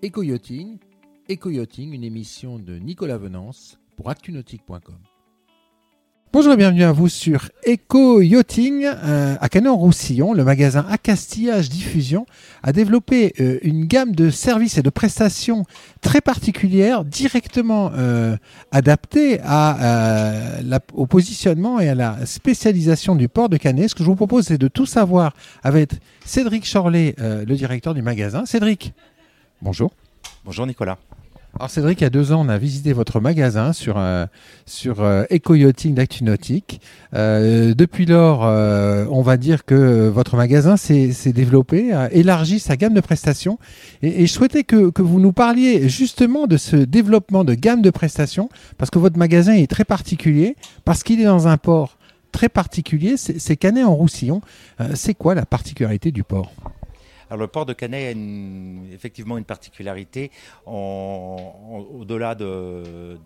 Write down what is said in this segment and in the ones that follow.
Eco-Yachting, Eco-Yachting, une émission de Nicolas Venance pour actunautique.com. Bonjour et bienvenue à vous sur Eco Yachting euh, à Canet-en-Roussillon. Le magasin Acastillage Diffusion a développé euh, une gamme de services et de prestations très particulières, directement euh, adaptées la, au positionnement et à la spécialisation du port de Canet. Ce que je vous propose, c'est de tout savoir avec Cédric Chorlet, le directeur du magasin. Cédric, bonjour. Bonjour Nicolas. Alors Cédric, il y a deux ans, on a visité votre magasin sur, euh, sur euh, Eco-Yachting d'Actunautique. Euh, depuis lors, on va dire que votre magasin s'est développé, a élargi sa gamme de prestations. Et, je souhaitais que, que, vous nous parliez justement de ce développement de gamme de prestations, parce que votre magasin est très particulier, parce qu'il est dans un port très particulier, c'est Canet en Roussillon. c'est quoi la particularité du port? Le port de Canet a effectivement une particularité. Au-delà de,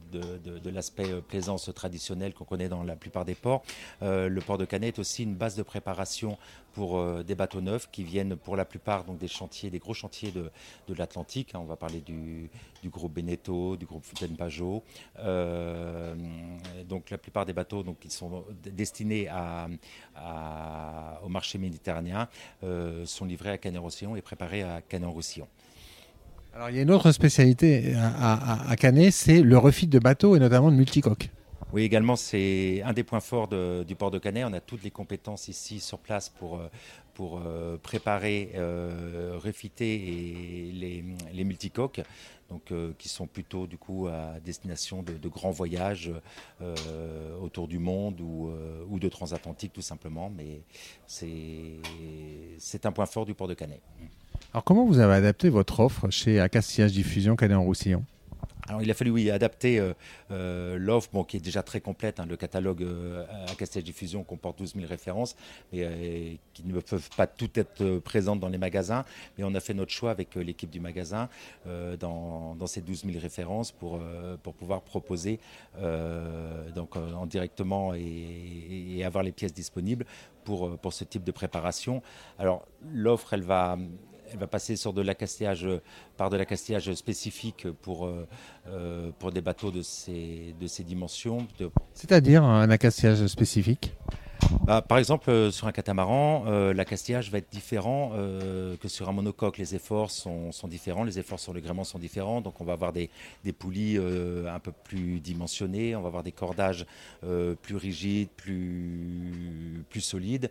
l'aspect euh, plaisance traditionnel qu'on connaît dans la plupart des ports, euh, le port de Canet est aussi une base de préparation pour euh, des bateaux neufs qui viennent pour la plupart des chantiers, des gros chantiers de, l'Atlantique. Hein. on va parler du, groupe Beneteau, du groupe Fontaine Pajot. donc la plupart des bateaux qui sont destinés au marché méditerranéen sont livrés à Canet et préparé à Canet-en-Roussillon. Alors il y a une autre spécialité à, Canet, c'est le refit de bateaux et notamment de multicoques. Oui, également, c'est un des points forts du port de Canet. On a toutes les compétences ici sur place pour, euh, pour euh, préparer, euh, refiter les, les multicoques. Donc, qui sont plutôt du coup à destination de, grands voyages autour du monde ou, ou, de transatlantique tout simplement. Mais c'est un point fort du port de Canet. Alors comment vous avez adapté votre offre chez Acastillage Diffusion Canet en Roussillon? Alors, il a fallu oui, adapter euh, euh, l'offre, bon, qui est déjà très complète. Hein, le catalogue euh, à Castel Diffusion comporte 12 000 références, mais qui ne peuvent pas toutes être présentes dans les magasins. Mais on a fait notre choix avec l'équipe du magasin dans, ces 12 000 références pour, pour pouvoir proposer donc, en directement et, et, avoir les pièces disponibles pour, pour ce type de préparation. Alors, l'offre, elle va elle va passer sur de l'accastillage, par de l'accastillage spécifique pour, euh, euh, pour des bateaux de ces, de ces dimensions. C'est-à-dire un accastillage spécifique? Bah, par exemple, euh, sur un catamaran, euh, l'accastillage va être différent euh, que sur un monocoque. Les efforts sont, différents, les efforts sur le gréement sont différents. Donc, on va avoir des, poulies un peu plus dimensionnées, on va avoir des cordages plus rigides, plus, solides.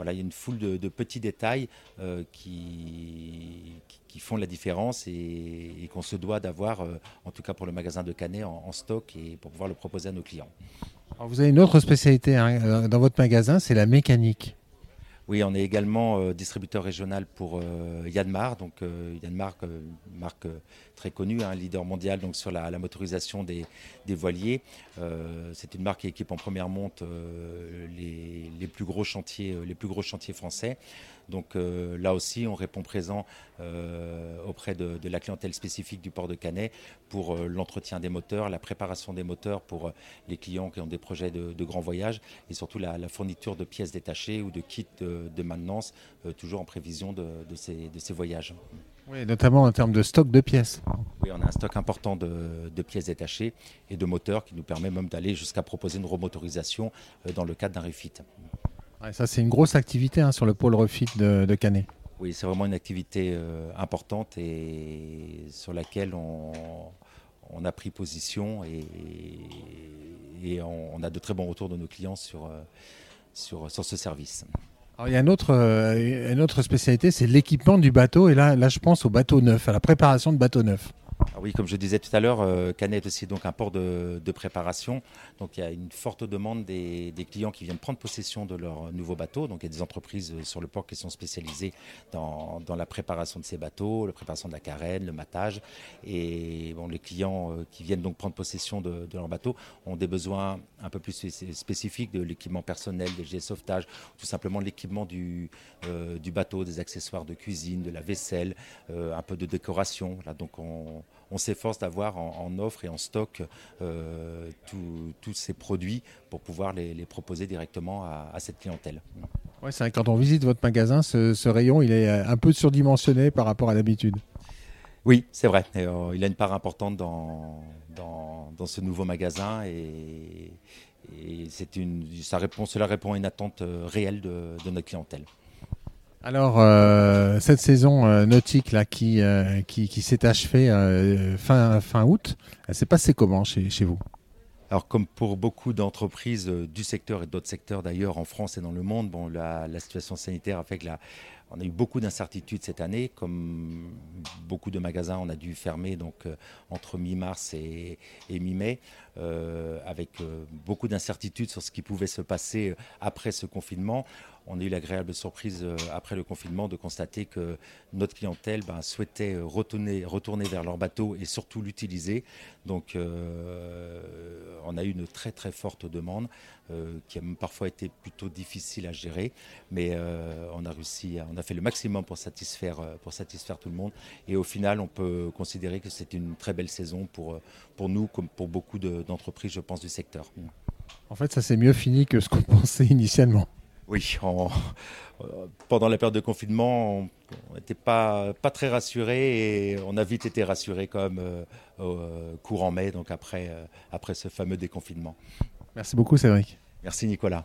il y a une foule de, petits détails qui, font la différence et, qu'on se doit d'avoir, en tout cas pour le magasin de Canet, en stock et pour pouvoir le proposer à nos clients vous avez une autre spécialité hein, euh, dans votre magasin, c'est la mécanique. Oui, on est également euh, distributeur régional pour euh, Yanmar. Donc Yanmar, marque très connue, un hein, leader mondial donc sur la, motorisation des, voiliers. c'est une marque qui équipe en première monte les, plus gros chantiers, les plus gros chantiers français. Donc euh, là aussi, on répond présent euh, auprès de, la clientèle spécifique du port de Canet pour euh, l'entretien des moteurs, la préparation des moteurs pour les clients qui ont des projets de, grands voyages et surtout la, fourniture de pièces détachées ou de kits de, maintenance, toujours en prévision de, ces, voyages. Oui, notamment en termes de stock de pièces. Oui, on a un stock important de, pièces détachées et de moteurs qui nous permet même d'aller jusqu'à proposer une remotorisation dans le cadre d'un refit ça, c'est une grosse activité hein, sur le pôle refit de, Canet. Oui, c'est vraiment une activité euh, importante et sur laquelle on, a pris position et, on, a de très bons retours de nos clients sur, euh, sur, sur ce service. Alors, il y a une autre, euh, une autre spécialité, c'est l'équipement du bateau. Et là, là, je pense au bateau neuf, à la préparation de bateau neuf. Oui, comme je disais tout à l'heure, euh, Canet est aussi donc un port de, préparation. Donc il y a une forte demande des, clients qui viennent prendre possession de leur nouveau bateau. Donc il y a des entreprises euh, sur le port qui sont spécialisées dans, la préparation de ces bateaux, la préparation de la carène, le matage. Et bon, les clients euh, qui viennent donc prendre possession de, leur bateau ont des besoins un peu plus spécifiques de l'équipement personnel, des jets de sauvetage, tout simplement l'équipement du, du bateau, des accessoires de cuisine, de la vaisselle, un peu de décoration. Là, donc on, on s'efforce d'avoir en, offre et en stock euh, tous ces produits pour pouvoir les, proposer directement à, cette clientèle. Ouais, c'est quand on visite votre magasin, ce, rayon, il est un peu surdimensionné par rapport à l'habitude. Oui, c'est vrai. il a une part importante dans, dans, ce nouveau magasin et, c'est une, ça répond, cela répond à une attente réelle de, notre clientèle. Alors, cette saison nautique là, qui, qui, qui s'est achevée fin, fin août, elle s'est passée comment chez, chez vous? Alors, comme pour beaucoup d'entreprises euh, du secteur et d'autres secteurs d'ailleurs en France et dans le monde, bon, la, situation sanitaire a fait que la, on a eu beaucoup d'incertitudes cette année. Comme beaucoup de magasins, on a dû fermer donc, euh, entre mi-mars et, mi-mai, euh, avec beaucoup d'incertitudes sur ce qui pouvait se passer après ce confinement on a eu l'agréable surprise euh, après le confinement de constater que notre clientèle ben, souhaitait retourner, vers leur bateau et surtout l'utiliser. Donc euh, on a eu une très très forte demande euh, qui a parfois été plutôt difficile à gérer, mais on a réussi, on a fait le maximum pour satisfaire, pour satisfaire tout le monde. Et au final, on peut considérer que c'est une très belle saison pour, pour nous comme pour beaucoup d'entreprises, je pense, du secteur. En fait, ça s'est mieux fini que ce qu'on pensait initialement. Oui, pendant la période de confinement, on n'était pas, pas très rassurés et on a vite été rassurés comme euh, euh, courant mai, donc après, euh, après ce fameux déconfinement. Merci beaucoup Cédric. Merci Nicolas.